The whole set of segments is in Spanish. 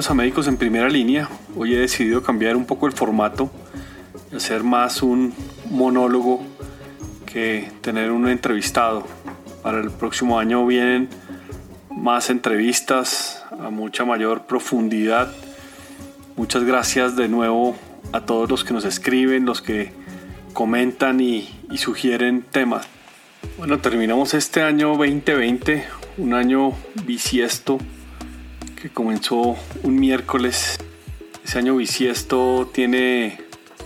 Bienvenidos a Médicos en Primera Línea. Hoy he decidido cambiar un poco el formato hacer más un monólogo que tener un entrevistado. Para el próximo año vienen más entrevistas a mucha mayor profundidad. Muchas gracias de nuevo a todos los que nos escriben, los que comentan y, y sugieren temas. Bueno, terminamos este año 2020, un año bisiesto que comenzó un miércoles. Ese año bisiesto tiene,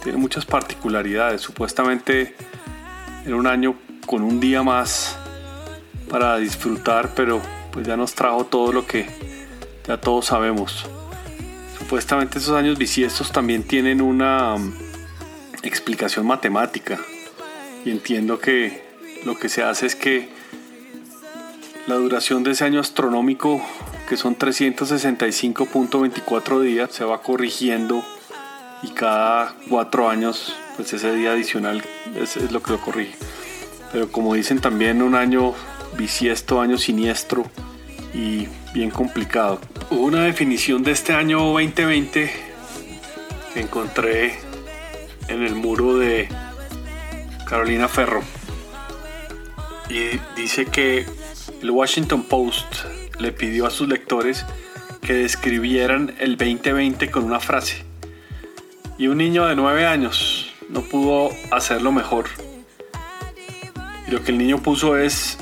tiene muchas particularidades. Supuestamente era un año con un día más para disfrutar, pero pues ya nos trajo todo lo que ya todos sabemos. Supuestamente esos años bisiestos también tienen una um, explicación matemática y entiendo que lo que se hace es que la duración de ese año astronómico que son 365.24 días, se va corrigiendo y cada cuatro años, pues ese día adicional es, lo que lo corrige. Pero como dicen también, un año bisiesto, año siniestro y bien complicado. Una definición de este año 2020 que encontré en el muro de Carolina Ferro. Y dice que el Washington Post le pidió a sus lectores que describieran el 2020 con una frase. Y un niño de 9 años no pudo hacerlo mejor. Y lo que el niño puso es,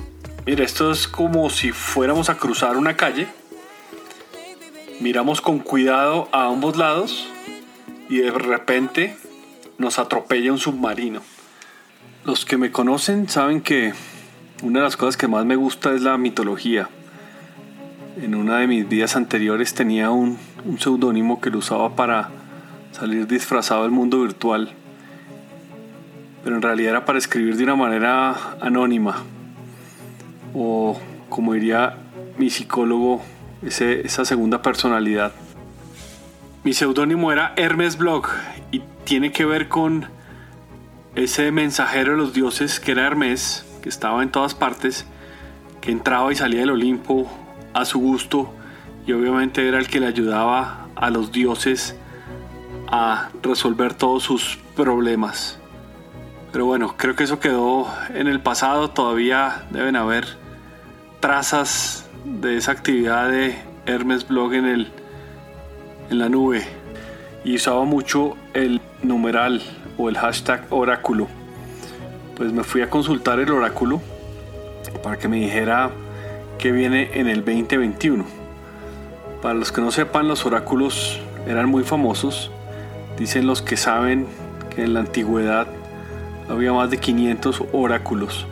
mira, esto es como si fuéramos a cruzar una calle. Miramos con cuidado a ambos lados y de repente nos atropella un submarino. Los que me conocen saben que una de las cosas que más me gusta es la mitología en una de mis vidas anteriores tenía un, un seudónimo que lo usaba para salir disfrazado del mundo virtual, pero en realidad era para escribir de una manera anónima, o como diría mi psicólogo, ese, esa segunda personalidad. Mi seudónimo era Hermes Blog y tiene que ver con ese mensajero de los dioses que era Hermes, que estaba en todas partes, que entraba y salía del Olimpo a su gusto y obviamente era el que le ayudaba a los dioses a resolver todos sus problemas. Pero bueno, creo que eso quedó en el pasado, todavía deben haber trazas de esa actividad de Hermes Blog en, el, en la nube y usaba mucho el numeral o el hashtag oráculo. Pues me fui a consultar el oráculo para que me dijera que viene en el 2021. Para los que no sepan, los oráculos eran muy famosos. Dicen los que saben que en la antigüedad había más de 500 oráculos.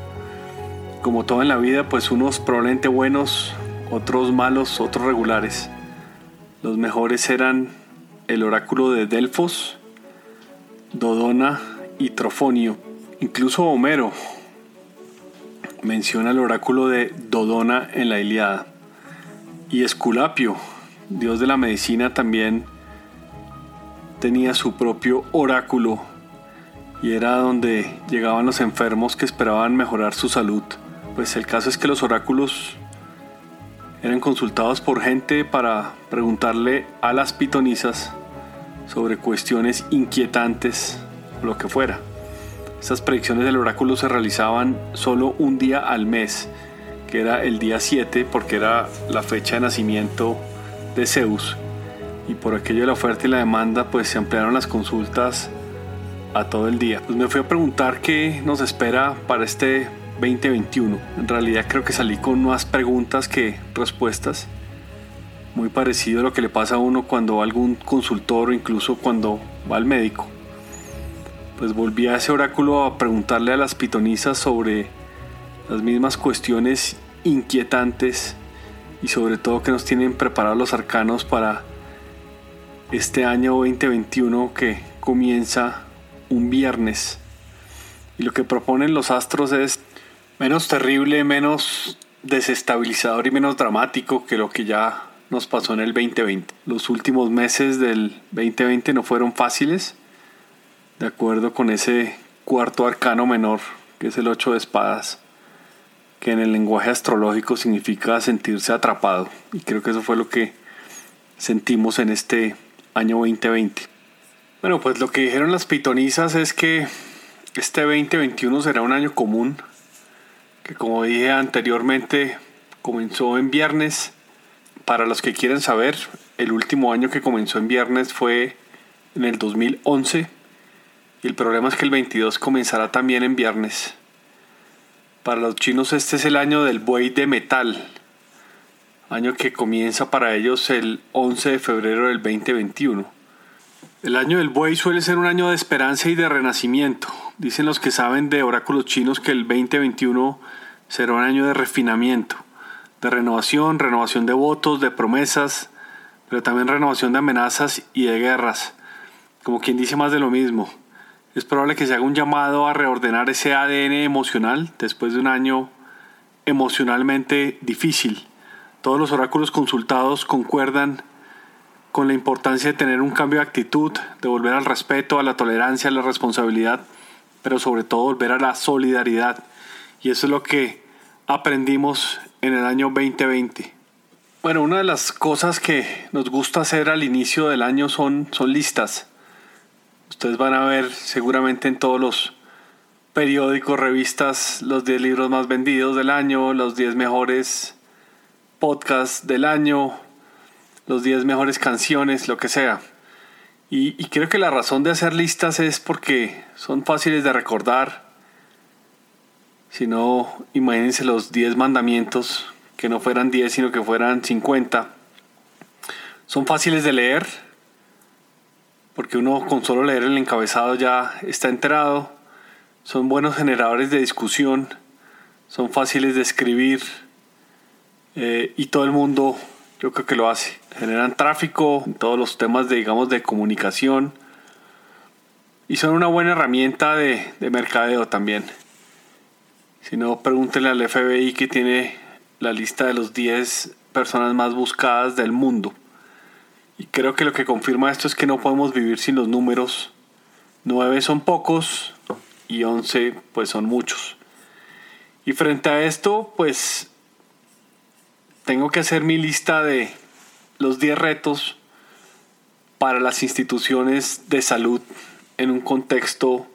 Como todo en la vida, pues unos probablemente buenos, otros malos, otros regulares. Los mejores eran el oráculo de Delfos, Dodona y Trofonio. Incluso Homero menciona el oráculo de Dodona en la Iliada. Y Esculapio, dios de la medicina, también tenía su propio oráculo y era donde llegaban los enfermos que esperaban mejorar su salud. Pues el caso es que los oráculos eran consultados por gente para preguntarle a las pitonisas sobre cuestiones inquietantes lo que fuera. Estas predicciones del oráculo se realizaban solo un día al mes, que era el día 7 porque era la fecha de nacimiento de Zeus. Y por aquello de la oferta y la demanda, pues se ampliaron las consultas a todo el día. Pues me fui a preguntar qué nos espera para este 2021. En realidad creo que salí con más preguntas que respuestas. Muy parecido a lo que le pasa a uno cuando va a algún consultor o incluso cuando va al médico pues volví a ese oráculo a preguntarle a las pitonisas sobre las mismas cuestiones inquietantes y sobre todo que nos tienen preparados los arcanos para este año 2021 que comienza un viernes. Y lo que proponen los astros es menos terrible, menos desestabilizador y menos dramático que lo que ya nos pasó en el 2020. Los últimos meses del 2020 no fueron fáciles de acuerdo con ese cuarto arcano menor, que es el 8 de espadas, que en el lenguaje astrológico significa sentirse atrapado. Y creo que eso fue lo que sentimos en este año 2020. Bueno, pues lo que dijeron las pitonizas es que este 2021 será un año común, que como dije anteriormente comenzó en viernes. Para los que quieren saber, el último año que comenzó en viernes fue en el 2011 y el problema es que el 22 comenzará también en viernes. Para los chinos este es el año del buey de metal, año que comienza para ellos el 11 de febrero del 2021. El año del buey suele ser un año de esperanza y de renacimiento. Dicen los que saben de oráculos chinos que el 2021 será un año de refinamiento, de renovación, renovación de votos, de promesas, pero también renovación de amenazas y de guerras. Como quien dice más de lo mismo es probable que se haga un llamado a reordenar ese ADN emocional después de un año emocionalmente difícil. Todos los oráculos consultados concuerdan con la importancia de tener un cambio de actitud, de volver al respeto, a la tolerancia, a la responsabilidad, pero sobre todo volver a la solidaridad. Y eso es lo que aprendimos en el año 2020. Bueno, una de las cosas que nos gusta hacer al inicio del año son, son listas Ustedes van a ver seguramente en todos los periódicos, revistas, los 10 libros más vendidos del año, los 10 mejores podcasts del año, los 10 mejores canciones, lo que sea. Y, creo que la razón de hacer listas es porque son fáciles de recordar. Si no, imagínense los 10 mandamientos, que no fueran 10, sino que fueran 50. Son fáciles de leer porque uno con solo leer el encabezado ya está enterado. Son buenos generadores de discusión, son fáciles de escribir eh, y todo el mundo yo creo que lo hace. Generan tráfico en todos los temas de, digamos, de comunicación y son una buena herramienta de, de mercadeo también. Si no, pregúntenle al FBI que tiene la lista de los 10 personas más buscadas del mundo. Y creo que lo que confirma esto es que no podemos vivir sin los números. 9 son pocos y 11 pues son muchos. Y frente a esto pues tengo que hacer mi lista de los 10 retos para las instituciones de salud en un contexto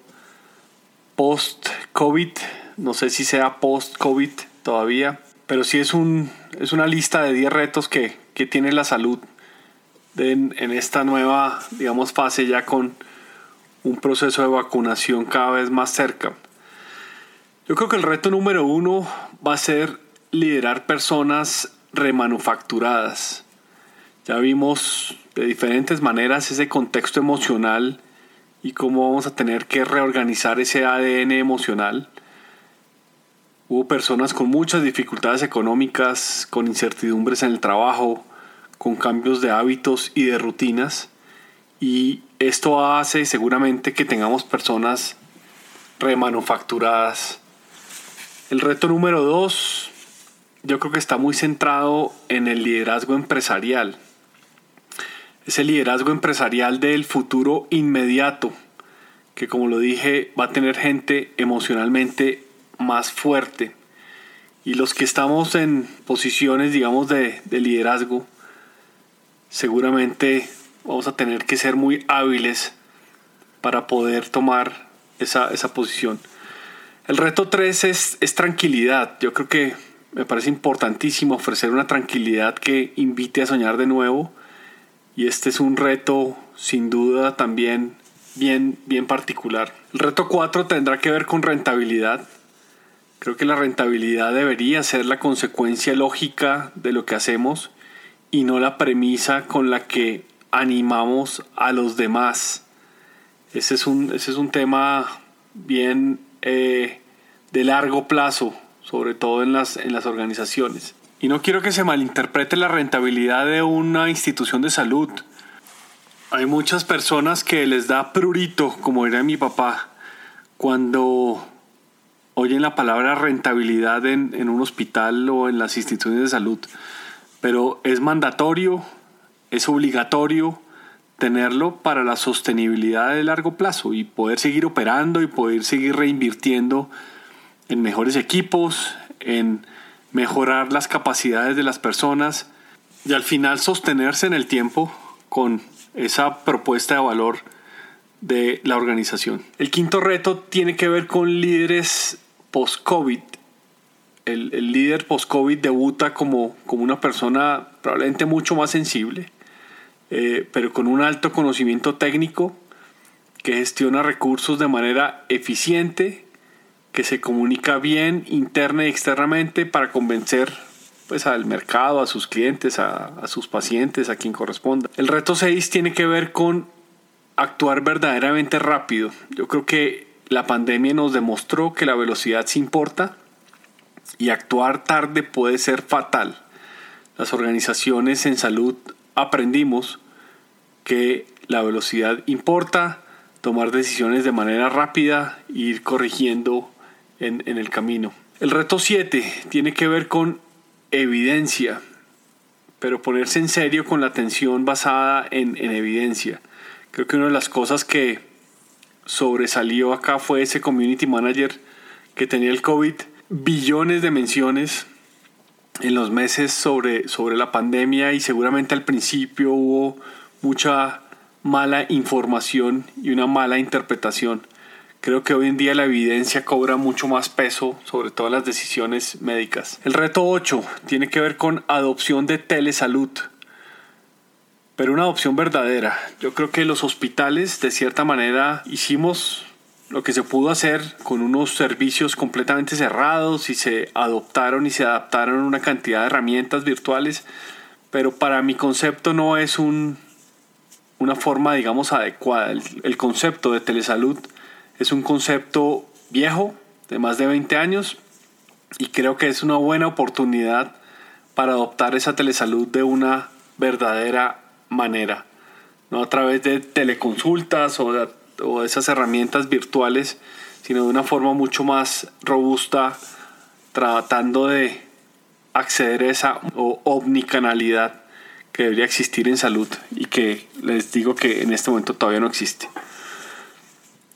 post-COVID. No sé si sea post-COVID todavía, pero sí es, un, es una lista de 10 retos que, que tiene la salud en esta nueva, digamos, fase ya con un proceso de vacunación cada vez más cerca. Yo creo que el reto número uno va a ser liderar personas remanufacturadas. Ya vimos de diferentes maneras ese contexto emocional y cómo vamos a tener que reorganizar ese ADN emocional. Hubo personas con muchas dificultades económicas, con incertidumbres en el trabajo, con cambios de hábitos y de rutinas y esto hace seguramente que tengamos personas remanufacturadas. El reto número dos, yo creo que está muy centrado en el liderazgo empresarial. Es el liderazgo empresarial del futuro inmediato, que como lo dije va a tener gente emocionalmente más fuerte. Y los que estamos en posiciones, digamos, de, de liderazgo, seguramente vamos a tener que ser muy hábiles para poder tomar esa, posición. El reto 3 es, es tranquilidad. Yo creo que me parece importantísimo ofrecer una tranquilidad que invite a soñar de nuevo. Y este es un reto sin duda también bien, bien particular. El reto 4 tendrá que ver con rentabilidad. Creo que la rentabilidad debería ser la consecuencia lógica de lo que hacemos y no la premisa con la que animamos a los demás. Ese es un, ese es un tema bien eh, de largo plazo, sobre todo en las, en las organizaciones. Y no quiero que se malinterprete la rentabilidad de una institución de salud. Hay muchas personas que les da prurito, como era mi papá, cuando oyen la palabra rentabilidad en, en un hospital o en las instituciones de salud pero es mandatorio, es obligatorio tenerlo para la sostenibilidad de largo plazo y poder seguir operando y poder seguir reinvirtiendo en mejores equipos, en mejorar las capacidades de las personas y al final sostenerse en el tiempo con esa propuesta de valor de la organización. El quinto reto tiene que ver con líderes post-COVID. El, líder post-COVID debuta como, como una persona probablemente mucho más sensible, eh, pero con un alto conocimiento técnico que gestiona recursos de manera eficiente, que se comunica bien interna y externamente para convencer pues al mercado, a sus clientes, a, a, sus pacientes, a quien corresponda. El reto 6 tiene que ver con actuar verdaderamente rápido. Yo creo que la pandemia nos demostró que la velocidad se importa y actuar tarde puede ser fatal. Las organizaciones en salud aprendimos que la velocidad importa, tomar decisiones de manera rápida e ir corrigiendo en, el camino. El reto 7 tiene que ver con evidencia, pero ponerse en serio con la atención basada en, en evidencia. Creo que una de las cosas que sobresalió acá fue ese community manager que tenía el COVID, billones de menciones en los meses sobre, sobre la pandemia y seguramente al principio hubo mucha mala información y una mala interpretación. Creo que hoy en día la evidencia cobra mucho más peso sobre todas las decisiones médicas. El reto 8 tiene que ver con adopción de telesalud pero una adopción verdadera. Yo creo que los hospitales de cierta manera hicimos lo que se pudo hacer con unos servicios completamente cerrados y se adoptaron y se adaptaron una cantidad de herramientas virtuales, pero para mi concepto no es un, una forma, digamos, adecuada. El, el concepto de telesalud es un concepto viejo, de más de 20 años, y creo que es una buena oportunidad para adoptar esa telesalud de una verdadera manera, no a través de teleconsultas o de, esas herramientas virtuales, sino de una forma mucho más robusta, tratando de acceder a esa omnicanalidad que debería existir en salud y que les digo que en este momento todavía no existe.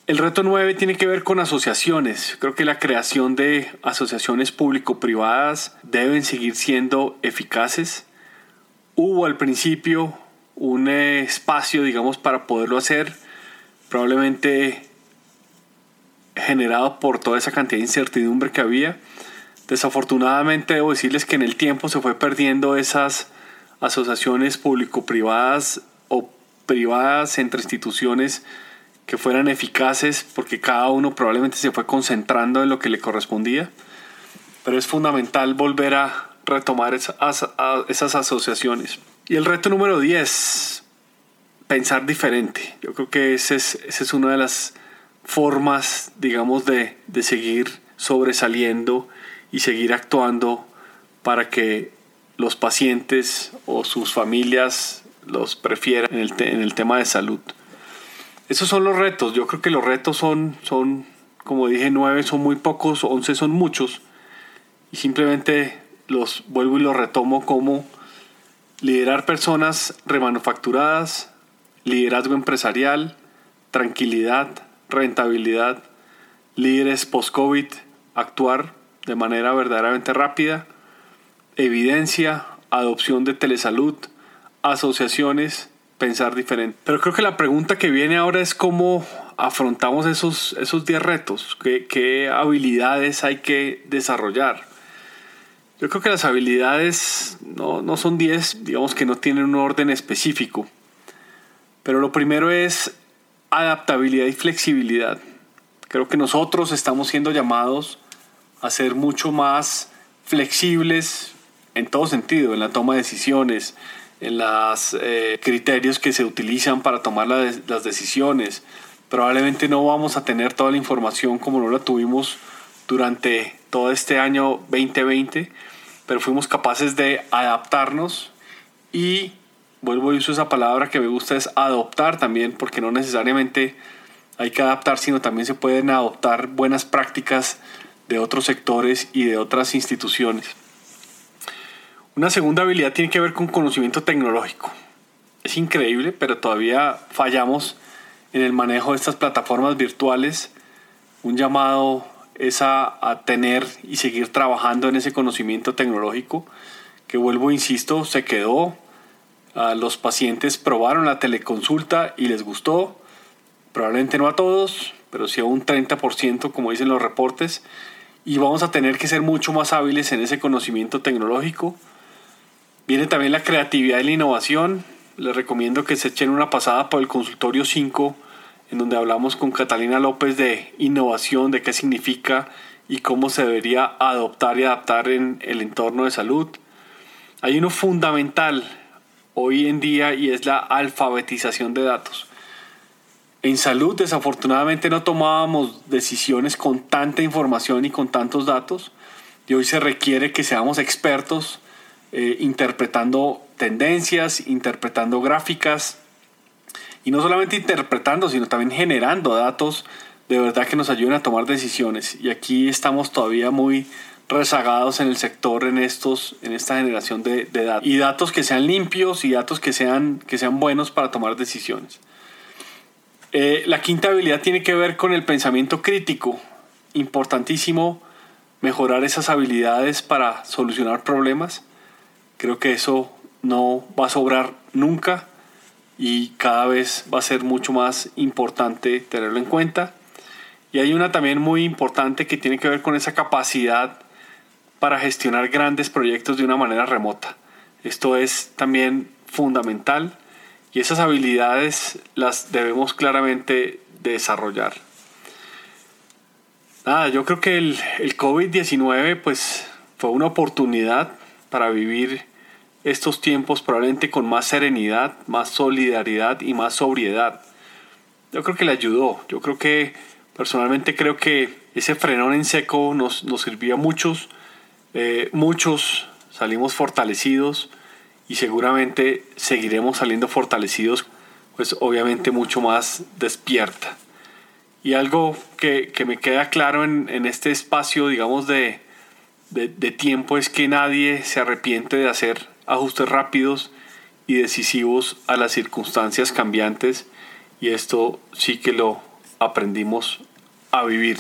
El reto 9 tiene que ver con asociaciones. Creo que la creación de asociaciones público-privadas deben seguir siendo eficaces. Hubo al principio un espacio, digamos, para poderlo hacer, probablemente generado por toda esa cantidad de incertidumbre que había. Desafortunadamente debo decirles que en el tiempo se fue perdiendo esas asociaciones público-privadas o privadas entre instituciones que fueran eficaces porque cada uno probablemente se fue concentrando en lo que le correspondía. Pero es fundamental volver a retomar esas asociaciones. Y el reto número 10, pensar diferente. Yo creo que esa es, es una de las formas, digamos, de, seguir sobresaliendo y seguir actuando para que los pacientes o sus familias los prefieran en el, en el tema de salud. Esos son los retos. Yo creo que los retos son, son, como dije, nueve son muy pocos, once son muchos. Y simplemente los vuelvo y los retomo como liderar personas remanufacturadas, liderazgo empresarial, tranquilidad, rentabilidad, líderes post-COVID, actuar de manera verdaderamente rápida, evidencia, adopción de telesalud, asociaciones, pensar diferente. Pero creo que la pregunta que viene ahora es cómo afrontamos esos 10 esos retos, ¿Qué, qué habilidades hay que desarrollar. Yo creo que las habilidades no, no son 10, digamos que no tienen un orden específico. Pero lo primero es adaptabilidad y flexibilidad. Creo que nosotros estamos siendo llamados a ser mucho más flexibles en todo sentido, en la toma de decisiones, en los eh, criterios que se utilizan para tomar las decisiones. Probablemente no vamos a tener toda la información como no la tuvimos durante todo este año 2020, pero fuimos capaces de adaptarnos y vuelvo a usar esa palabra que me gusta es adoptar también, porque no necesariamente hay que adaptar, sino también se pueden adoptar buenas prácticas de otros sectores y de otras instituciones. Una segunda habilidad tiene que ver con conocimiento tecnológico. Es increíble, pero todavía fallamos en el manejo de estas plataformas virtuales. Un llamado es a, tener y seguir trabajando en ese conocimiento tecnológico. que vuelvo, insisto, se quedó. A los pacientes probaron la teleconsulta y les gustó. Probablemente no a todos, pero sí a un 30%, como dicen los reportes. Y vamos a tener que ser mucho más hábiles en ese conocimiento tecnológico. Viene también la creatividad y la innovación. Les recomiendo que se echen una pasada por el consultorio 5, en donde hablamos con Catalina López de innovación, de qué significa y cómo se debería adoptar y adaptar en el entorno de salud. Hay uno fundamental hoy en día y es la alfabetización de datos. En salud desafortunadamente no tomábamos decisiones con tanta información y con tantos datos y hoy se requiere que seamos expertos eh, interpretando tendencias, interpretando gráficas y no solamente interpretando sino también generando datos de verdad que nos ayuden a tomar decisiones y aquí estamos todavía muy rezagados en el sector en estos en esta generación de, datos. Y datos que sean limpios y datos que sean que sean buenos para tomar decisiones. Eh, la quinta habilidad tiene que ver con el pensamiento crítico. Importantísimo mejorar esas habilidades para solucionar problemas. Creo que eso no va a sobrar nunca y cada vez va a ser mucho más importante tenerlo en cuenta. Y hay una también muy importante que tiene que ver con esa capacidad para gestionar grandes proyectos de una manera remota. Esto es también fundamental y esas habilidades las debemos claramente desarrollar. Nada, yo creo que el, el COVID-19 pues fue una oportunidad para vivir estos tiempos probablemente con más serenidad, más solidaridad y más sobriedad. Yo creo que le ayudó. Yo creo que personalmente creo que ese frenón en seco nos, nos sirvió a muchos eh, muchos salimos fortalecidos y seguramente seguiremos saliendo fortalecidos, pues obviamente mucho más despierta. Y algo que, me queda claro en, este espacio, digamos, de, de tiempo es que nadie se arrepiente de hacer ajustes rápidos y decisivos a las circunstancias cambiantes y esto sí que lo aprendimos a vivir.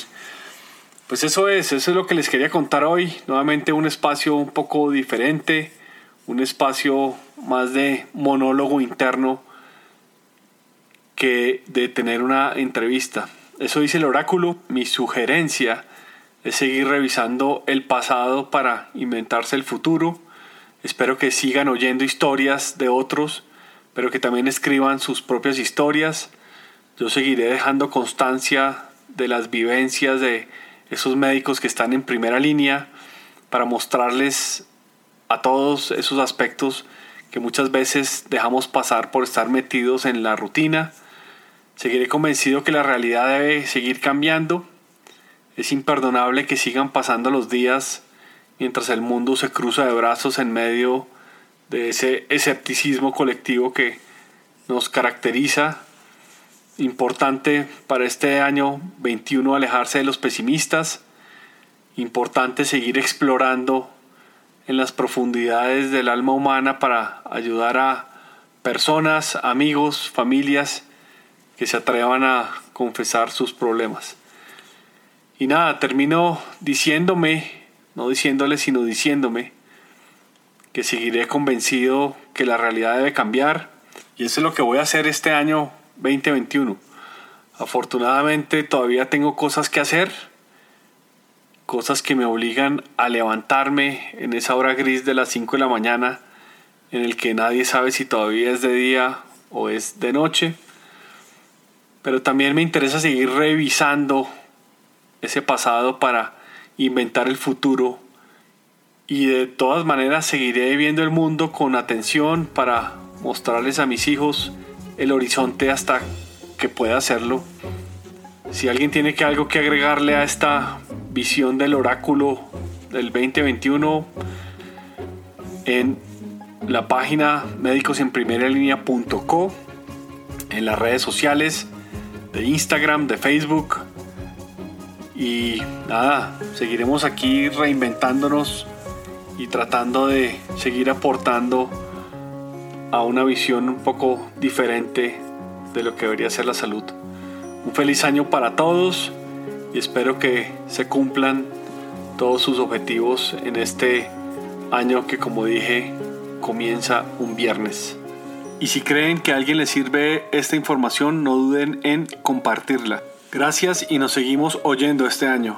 Pues eso es, eso es lo que les quería contar hoy. Nuevamente un espacio un poco diferente, un espacio más de monólogo interno que de tener una entrevista. Eso dice el oráculo. Mi sugerencia es seguir revisando el pasado para inventarse el futuro. Espero que sigan oyendo historias de otros, pero que también escriban sus propias historias. Yo seguiré dejando constancia de las vivencias de esos médicos que están en primera línea para mostrarles a todos esos aspectos que muchas veces dejamos pasar por estar metidos en la rutina. Seguiré convencido que la realidad debe seguir cambiando. Es imperdonable que sigan pasando los días mientras el mundo se cruza de brazos en medio de ese escepticismo colectivo que nos caracteriza Importante para este año 21 alejarse de los pesimistas. Importante seguir explorando en las profundidades del alma humana para ayudar a personas, amigos, familias que se atrevan a confesar sus problemas. Y nada, termino diciéndome, no diciéndole, sino diciéndome, que seguiré convencido que la realidad debe cambiar. Y eso es lo que voy a hacer este año 2021. Afortunadamente todavía tengo cosas que hacer, cosas que me obligan a levantarme en esa hora gris de las 5 de la mañana, en el que nadie sabe si todavía es de día o es de noche. Pero también me interesa seguir revisando ese pasado para inventar el futuro y de todas maneras seguiré viendo el mundo con atención para mostrarles a mis hijos el horizonte hasta que pueda hacerlo. Si alguien tiene que algo que agregarle a esta visión del oráculo del 2021 en la página médicosenprimeralínea.co, en las redes sociales de Instagram, de Facebook. Y nada, seguiremos aquí reinventándonos y tratando de seguir aportando a una visión un poco diferente de lo que debería ser la salud. Un feliz año para todos y espero que se cumplan todos sus objetivos en este Año que como dije comienza un viernes. Y si creen que a alguien le sirve esta información, no duden en compartirla. Gracias y nos seguimos oyendo este año.